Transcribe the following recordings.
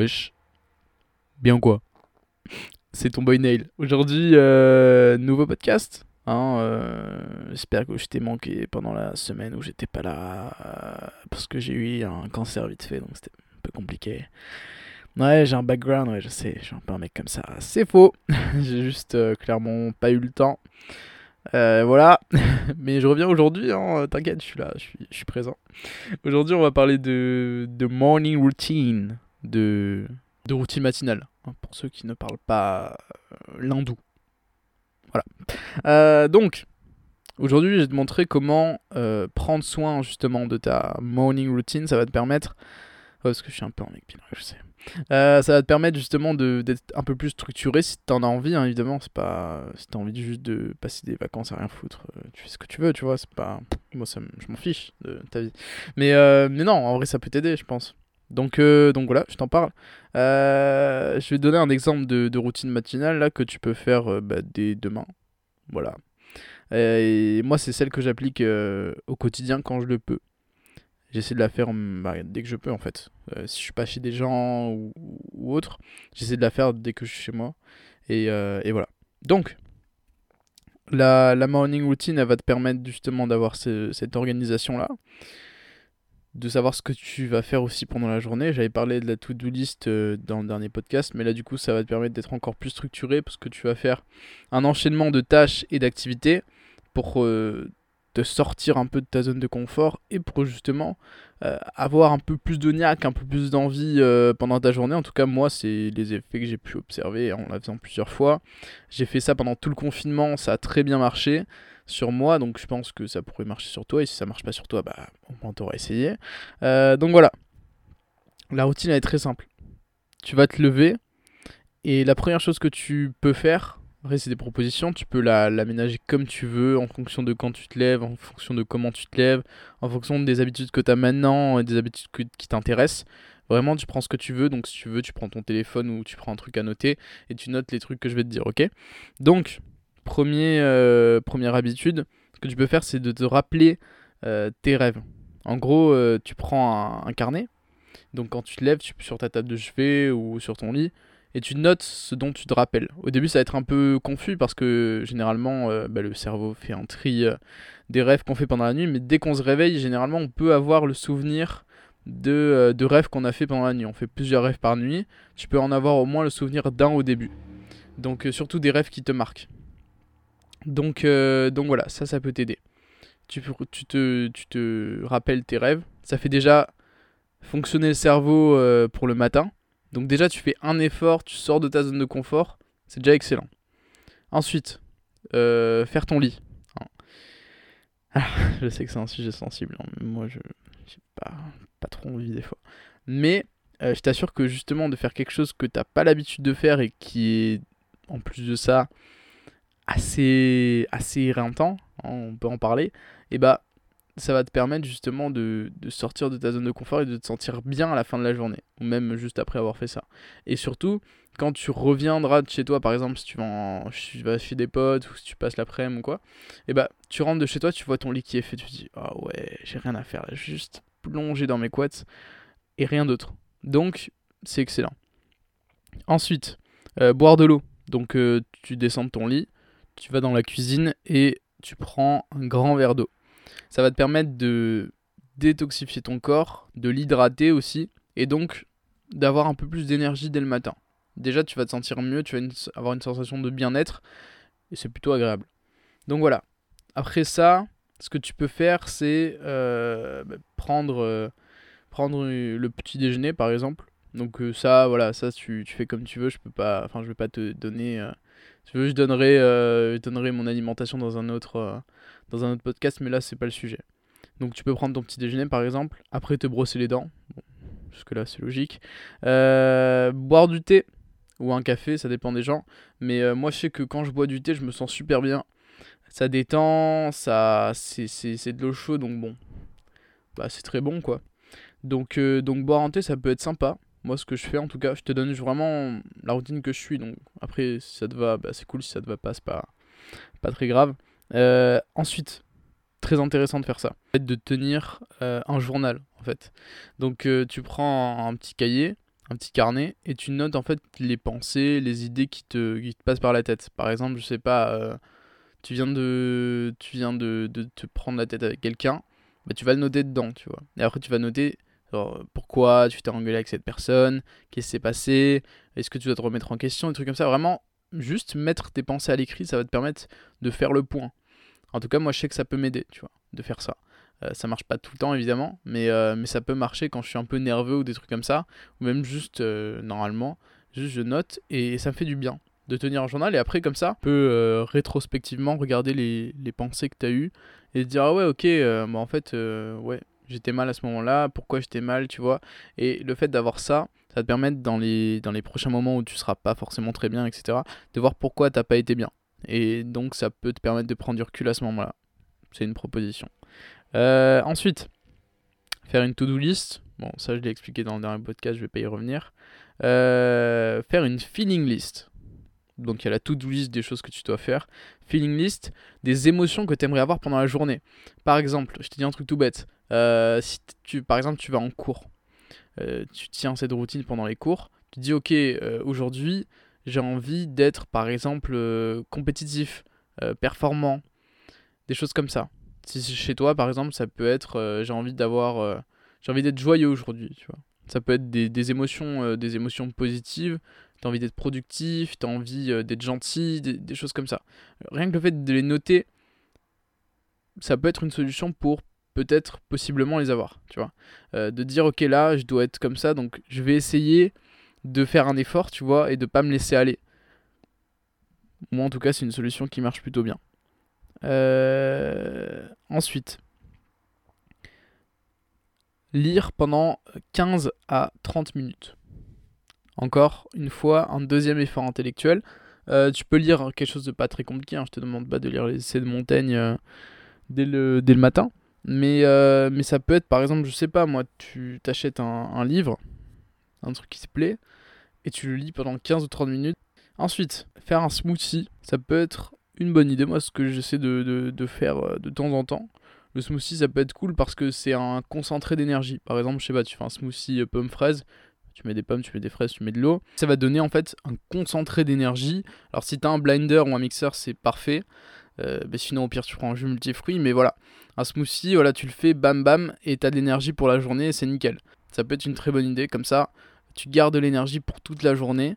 Wesh. Bien quoi? C'est ton boy Nail. Aujourd'hui, euh, nouveau podcast. Hein, euh, J'espère que je t'ai manqué pendant la semaine où j'étais pas là. euh, parce que j'ai eu un cancer vite fait, donc c'était un peu compliqué. Ouais, j'ai un background, ouais, je sais, je suis un peu un mec comme ça. C'est faux. j'ai juste clairement pas eu le temps. Voilà. Mais je reviens aujourd'hui, hein, t'inquiète, je suis là, je suis, je suis présent. Aujourd'hui, on va parler de, de morning routine, de, de routine matinale, hein, pour ceux qui ne parlent pas euh, l'hindou. Voilà. Euh, donc, aujourd'hui, je vais te montrer comment euh, prendre soin justement de ta morning routine. Ça va te permettre. Ouais, parce que je suis un peu en mec pinard, je sais. Ça va te permettre justement d'être un peu plus structuré si t'en as envie, hein, évidemment. C'est pas si t'as envie juste de passer des vacances à rien foutre, tu fais ce que tu veux, tu vois. C'est pas moi, ça, je m'en fiche de ta vie. Mais mais non, en vrai, ça peut t'aider, je pense. Donc euh, donc voilà, je t'en parle. Euh, je vais te donner un exemple de, routine matinale là que tu peux faire euh, bah, dès demain. Voilà. Et moi, c'est celle que j'applique au quotidien quand je le peux. J'essaie de la faire mm, bah, dès que je peux en fait. Si je suis pas chez des gens ou, autre, j'essaie de la faire dès que je suis chez moi. Et, voilà. Donc, la, morning routine, elle va te permettre justement d'avoir ce- cette organisation-là. De savoir ce que tu vas faire aussi pendant la journée. J'avais parlé de la to-do list euh, dans le dernier podcast, mais là du coup ça va te permettre d'être encore plus structuré parce que tu vas faire un enchaînement de tâches et d'activités pour euh, te sortir un peu de ta zone de confort et pour justement euh, avoir un peu plus de un peu plus d'envie pendant ta journée. En tout cas, moi, c'est les effets que j'ai pu observer en la faisant plusieurs fois. J'ai fait ça pendant tout le confinement, ça a très bien marché sur moi, donc je pense que ça pourrait marcher sur toi. Et si ça marche pas sur toi, bah, au moins t'auras essayé. Euh, donc voilà, la routine elle est très simple. Tu vas te lever et la première chose que tu peux faire, après, c'est des propositions. Tu peux la- l'aménager comme tu veux, en fonction de quand tu te lèves, en fonction de comment tu te lèves, en fonction des habitudes que tu as maintenant et des habitudes qui t'intéressent. Vraiment, tu prends ce que tu veux. Donc, si tu veux, tu prends ton téléphone ou tu prends un truc à noter et tu notes les trucs que je vais te dire, ok? Donc, euh, première habitude, ce que tu peux faire, c'est de te rappeler euh, tes rêves. En gros, euh, tu prends un, carnet. Donc, quand tu te lèves, tu sur ta table de chevet ou sur ton lit, et tu notes ce dont tu te rappelles. Au début, ça va être un peu confus parce que généralement, bah, le cerveau fait un tri des rêves qu'on fait pendant la nuit, mais dès qu'on se réveille, généralement, on peut avoir le souvenir de, de rêves qu'on a fait pendant la nuit. On fait plusieurs rêves par nuit, tu peux en avoir au moins le souvenir d'un au début. Donc, surtout des rêves qui te marquent. Donc, euh, donc voilà, ça, ça peut t'aider. Tu, tu, te, tu rappelles tes rêves, ça fait déjà fonctionner le cerveau euh, pour le matin. Donc déjà, tu fais un effort, tu sors de ta zone de confort, c'est déjà excellent. Ensuite, euh, faire ton lit. Hein. Ah, je sais que c'est un sujet sensible, hein, moi, je j'ai pas, trop envie des fois. Mais je t'assure que justement, de faire quelque chose que t'as pas l'habitude de faire et qui est, en plus de ça, assez, assez hein, on peut en parler, et bah ça va te permettre justement de, de sortir de ta zone de confort et de te sentir bien à la fin de la journée, ou même juste après avoir fait ça. Et surtout, quand tu reviendras de chez toi, par exemple, si tu vas, chez des potes ou si tu passes l'après-midi ou quoi, et bah tu rentres de chez toi, tu vois ton lit qui est fait, tu te dis ah ouais, j'ai rien à faire, là, juste plonger dans mes couettes et rien d'autre. Donc c'est excellent. Ensuite, euh, boire de l'eau. Donc euh, tu descends de ton lit, tu vas dans la cuisine et tu prends un grand verre d'eau. Ça va te permettre de détoxifier ton corps, de l'hydrater aussi, et donc d'avoir un peu plus d'énergie dès le matin. Déjà, tu vas te sentir mieux, tu vas avoir une sensation de bien-être, et c'est plutôt agréable. Donc voilà. Après ça, ce que tu peux faire, c'est euh, bah, prendre, euh, prendre le petit déjeuner, par exemple. Donc euh, ça, voilà, ça tu, tu fais comme tu veux. Je peux pas, enfin, je vais pas te donner. Veux, je donnerai, euh, je donnerai mon alimentation dans un autre, euh, dans un autre podcast, mais là c'est pas le sujet. Donc tu peux prendre ton petit déjeuner par exemple, après te brosser les dents, bon, jusque là c'est logique. Euh, boire du thé ou un café, ça dépend des gens. Mais moi je sais que quand je bois du thé, je me sens super bien. Ça détend, ça, c'est, de l'eau chaude, donc bon, bah c'est très bon quoi. Donc boire un thé, ça peut être sympa. Moi, ce que je fais, en tout cas, je te donne vraiment la routine que je suis. Donc, après, si ça te va, bah, c'est cool. Si ça te va pas, c'est pas, pas très grave. Euh, ensuite, très intéressant de faire ça. De tenir euh, un journal, en fait. Donc, euh, tu prends un, petit cahier, un petit carnet et tu notes en fait les pensées, les idées qui te, qui te passent par la tête. Par exemple, je sais pas, tu viens de tu viens de, de te prendre la tête avec quelqu'un, bah, tu vas le noter dedans, tu vois. Et après tu vas noter pourquoi tu t'es engueulé avec cette personne, qu'est-ce qui s'est passé, est-ce que tu dois te remettre en question, des trucs comme ça. Vraiment, juste mettre tes pensées à l'écrit, ça va te permettre de faire le point. En tout cas, moi je sais que ça peut m'aider, tu vois, de faire ça. Euh, ça marche pas tout le temps évidemment, mais, euh, mais ça peut marcher quand je suis un peu nerveux ou des trucs comme ça, ou même juste euh, normalement, juste je note et ça me fait du bien de tenir un journal et après comme ça, tu peux rétrospectivement regarder les, les pensées que tu as eues et te dire ah ouais ok, bah, en fait ouais j'étais mal à ce moment-là, pourquoi j'étais mal, tu vois. Et le fait d'avoir ça, ça te permettre dans les, dans les prochains moments où tu seras pas forcément très bien, etc., de voir pourquoi t'as pas été bien. Et donc ça peut te permettre de prendre du recul à ce moment-là. C'est une proposition. Euh, ensuite, faire une to-do list. Bon, ça je l'ai expliqué dans le dernier podcast, je vais pas y revenir. Euh, faire une feeling list. Donc il y a la to-do list des choses que tu dois faire. Feeling list des émotions que tu aimerais avoir pendant la journée. Par exemple, je te dis un truc tout bête. Euh, si tu, par exemple, tu vas en cours, euh, tu tiens cette routine pendant les cours, tu dis ok, euh, aujourd'hui, j'ai envie d'être, par exemple, compétitif, performant, des choses comme ça. Si chez toi, par exemple, ça peut être j'ai envie d'avoir, j'ai envie d'être joyeux aujourd'hui, tu vois. Ça peut être des, émotions, des émotions positives. T'as envie d'être productif, t'as envie d'être gentil, des, choses comme ça. Rien que le fait de les noter, ça peut être une solution pour peut-être possiblement les avoir, tu vois. Euh, de dire ok là je dois être comme ça, donc je vais essayer de faire un effort, tu vois, et de pas me laisser aller. Moi en tout cas c'est une solution qui marche plutôt bien. Euh, ensuite, lire pendant 15 à 30 minutes. Encore une fois, un deuxième effort intellectuel. Euh, tu peux lire quelque chose de pas très compliqué, hein. je te demande pas de lire les essais de Montaigne dès, le, dès le matin. Mais, euh, mais ça peut être, par exemple, je sais pas, moi, tu t'achètes un, livre, un truc qui te plaît, et tu le lis pendant 15 ou 30 minutes. Ensuite, faire un smoothie, ça peut être une bonne idée. Moi, ce que j'essaie de, de, faire euh, de temps en temps, le smoothie, ça peut être cool parce que c'est un concentré d'énergie. Par exemple, je sais pas, tu fais un smoothie euh, pomme-fraise, tu mets des pommes, tu mets des fraises, tu mets de l'eau. Ça va donner en fait un concentré d'énergie. Alors, si tu as un blinder ou un mixeur, c'est parfait. Euh, bah, sinon, au pire, tu prends un jus multifruit. Mais voilà, un smoothie, voilà, tu le fais bam bam et t'as de l'énergie pour la journée c'est nickel. Ça peut être une très bonne idée. Comme ça, tu gardes de l'énergie pour toute la journée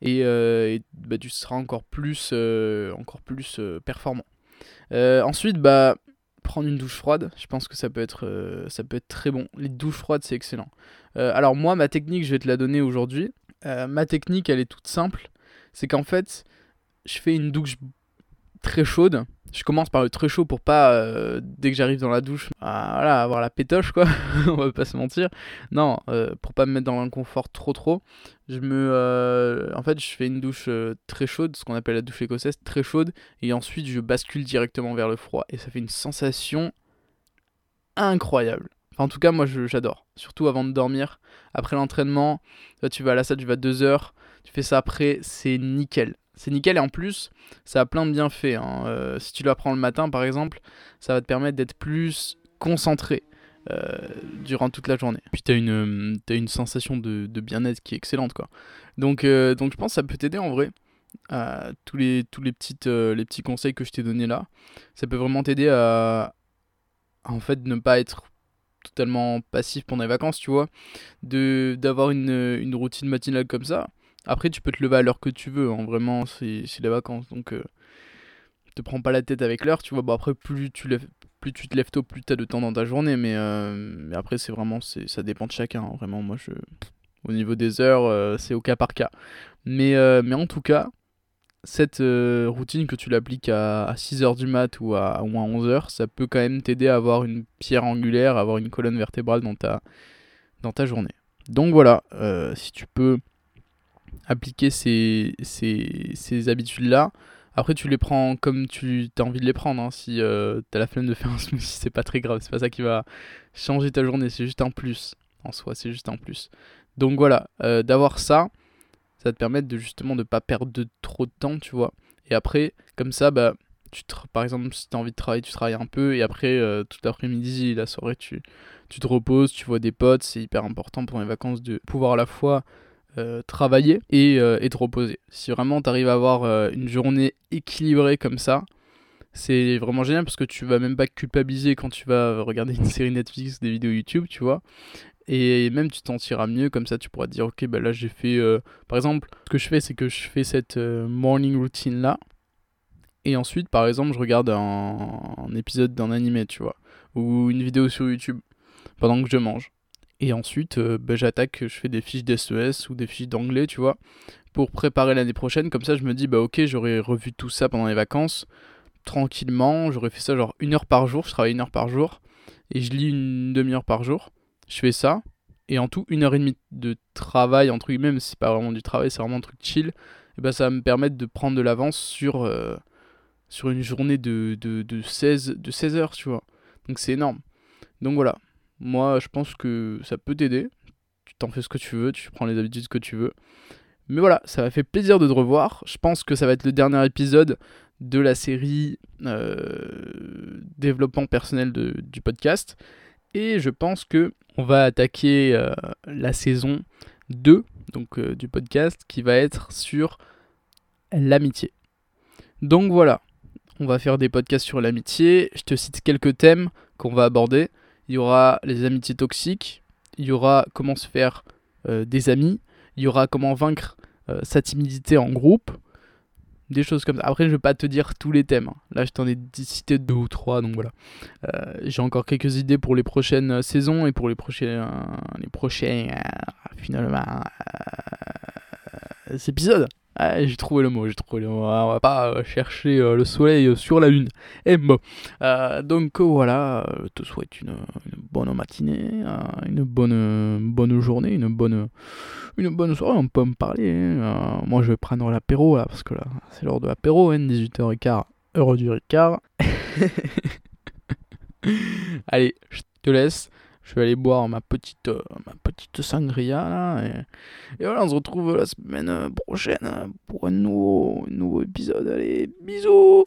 et, euh, bah, tu seras encore plus, euh, encore plus performant. ensuite, bah, prendre une douche froide, je pense que ça peut être, ça peut être très bon. Les douches froides, c'est excellent. alors, moi, ma technique, je vais te la donner aujourd'hui. ma technique, elle est toute simple. C'est qu'en fait, je fais une douche très chaude. Je commence par le très chaud pour pas, euh, dès que j'arrive dans la douche, avoir la pétoche, quoi. On va pas se mentir. Non, euh, pour pas me mettre dans l'inconfort trop trop. Je me, euh, en fait, je fais une douche très chaude, ce qu'on appelle la douche écossaise, très chaude, et ensuite je bascule directement vers le froid. Et ça fait une sensation incroyable. en tout cas, moi j'adore. Surtout avant de dormir. Après l'entraînement, tu vas à la salle, tu vas deux heures. Tu fais ça après, c'est nickel. C'est nickel et en plus, ça a plein de bienfaits. Hein. Euh, si tu l'apprends le matin, par exemple, ça va te permettre d'être plus concentré euh, durant toute la journée. Puis tu as une, as une sensation de, bien-être qui est excellente. quoi. Donc, euh, je pense que ça peut t'aider en vrai. tous les, tous les, petits conseils que je t'ai donnés là, ça peut vraiment t'aider à, en fait ne pas être totalement passif pendant les vacances, tu vois, d'avoir une routine matinale comme ça après, tu peux te lever à l'heure que tu veux, hein, vraiment, c'est les vacances. Donc, euh, te prends pas la tête avec l'heure, tu vois. Bon, après, plus tu, lèves, plus tu te lèves tôt, plus tu as de temps dans ta journée. Mais, euh, mais après, c'est vraiment, ça dépend de chacun. Hein, vraiment, moi, je, au niveau des heures, euh, c'est au cas par cas. Mais, mais en tout cas, cette routine que tu l'appliques à, 6h du mat ou à, ou à 11h, ça peut quand même t'aider à avoir une pierre angulaire, à avoir une colonne vertébrale dans ta, dans ta journée. Donc voilà, si tu peux appliquer ces, ces, ces habitudes-là. Après, tu les prends comme tu as envie de les prendre. Hein. Si euh, tu as la flemme de faire un smoothie, c'est pas très grave. C'est pas ça qui va changer ta journée. C'est juste un plus. En soi, c'est juste un plus. Donc voilà, euh, d'avoir ça, ça te permettre de justement de pas perdre trop de temps, tu vois. Et après, comme ça, bah, tu te, par exemple, si tu as envie de travailler, tu travailles un peu. Et après, euh, tout l'après-midi, la soirée, tu, tu te reposes, tu vois des potes. C'est hyper important pendant les vacances de pouvoir à la fois travailler et, et, te reposer. Si vraiment tu à avoir une journée équilibrée comme ça, c'est vraiment génial parce que tu vas même pas culpabiliser quand tu vas regarder une série Netflix, des vidéos YouTube, tu vois. Et même tu t'en tireras mieux, comme ça tu pourras dire, ok, bah là j'ai fait. Euh, par exemple, ce que je fais, c'est que je fais cette euh, morning routine là. Et ensuite, par exemple, je regarde un, épisode d'un animé, tu vois. Ou une vidéo sur YouTube pendant que je mange. Et ensuite, euh, bah, j'attaque, je fais des fiches d'SES ou des fiches d'anglais, tu vois, pour préparer l'année prochaine. Comme ça, je me dis, bah ok, j'aurais revu tout ça pendant les vacances tranquillement. J'aurais fait ça genre une heure par jour. Je travaille une heure par jour. Et je lis une demi-heure par jour. Je fais ça. Et en tout, une heure et demie de travail, entre guillemets, c'est pas vraiment du travail, c'est vraiment un truc chill. Et ben ça va me permettre de prendre de l'avance sur, euh, sur une journée de, de, de, 16, de 16 heures, tu vois. Donc c'est énorme. Donc voilà. Moi, je pense que ça peut t'aider. Tu t'en fais ce que tu veux, tu prends les habitudes que tu veux. Mais voilà, ça m'a fait plaisir de te revoir. Je pense que ça va être le dernier épisode de la série euh, développement personnel du podcast. Et je pense que on va attaquer euh, la saison 2 donc, euh, du podcast qui va être sur l'amitié. Donc voilà, on va faire des podcasts sur l'amitié. Je te cite quelques thèmes qu'on va aborder. Il y aura les amitiés toxiques, il y aura comment se faire des amis, il y aura comment vaincre sa timidité en groupe, des choses comme ça. Après, je vais pas te dire tous les thèmes. Hein. Là, je t'en ai cité deux ou trois, donc voilà. Euh, j'ai encore quelques idées pour les prochaines euh, saisons et pour les prochains, euh, les prochains finalement épisodes. Ah, j'ai trouvé le mot, j'ai trouvé le mot. On va pas euh, chercher euh, le soleil sur la lune. Et bon. Euh, donc voilà, je te souhaite une, bonne matinée, une bonne, bonne journée, une bonne, une bonne soirée. On peut me parler. Hein. moi, je vais prendre l'apéro là, parce que là, c'est l'heure de l'apéro, 18h15, hein, heure du Ricard. Allez, je te laisse je vais aller boire ma petite, euh, ma petite sangria là. Et, voilà, on se retrouve la semaine prochaine pour un nouveau, un nouveau épisode. Allez, bisous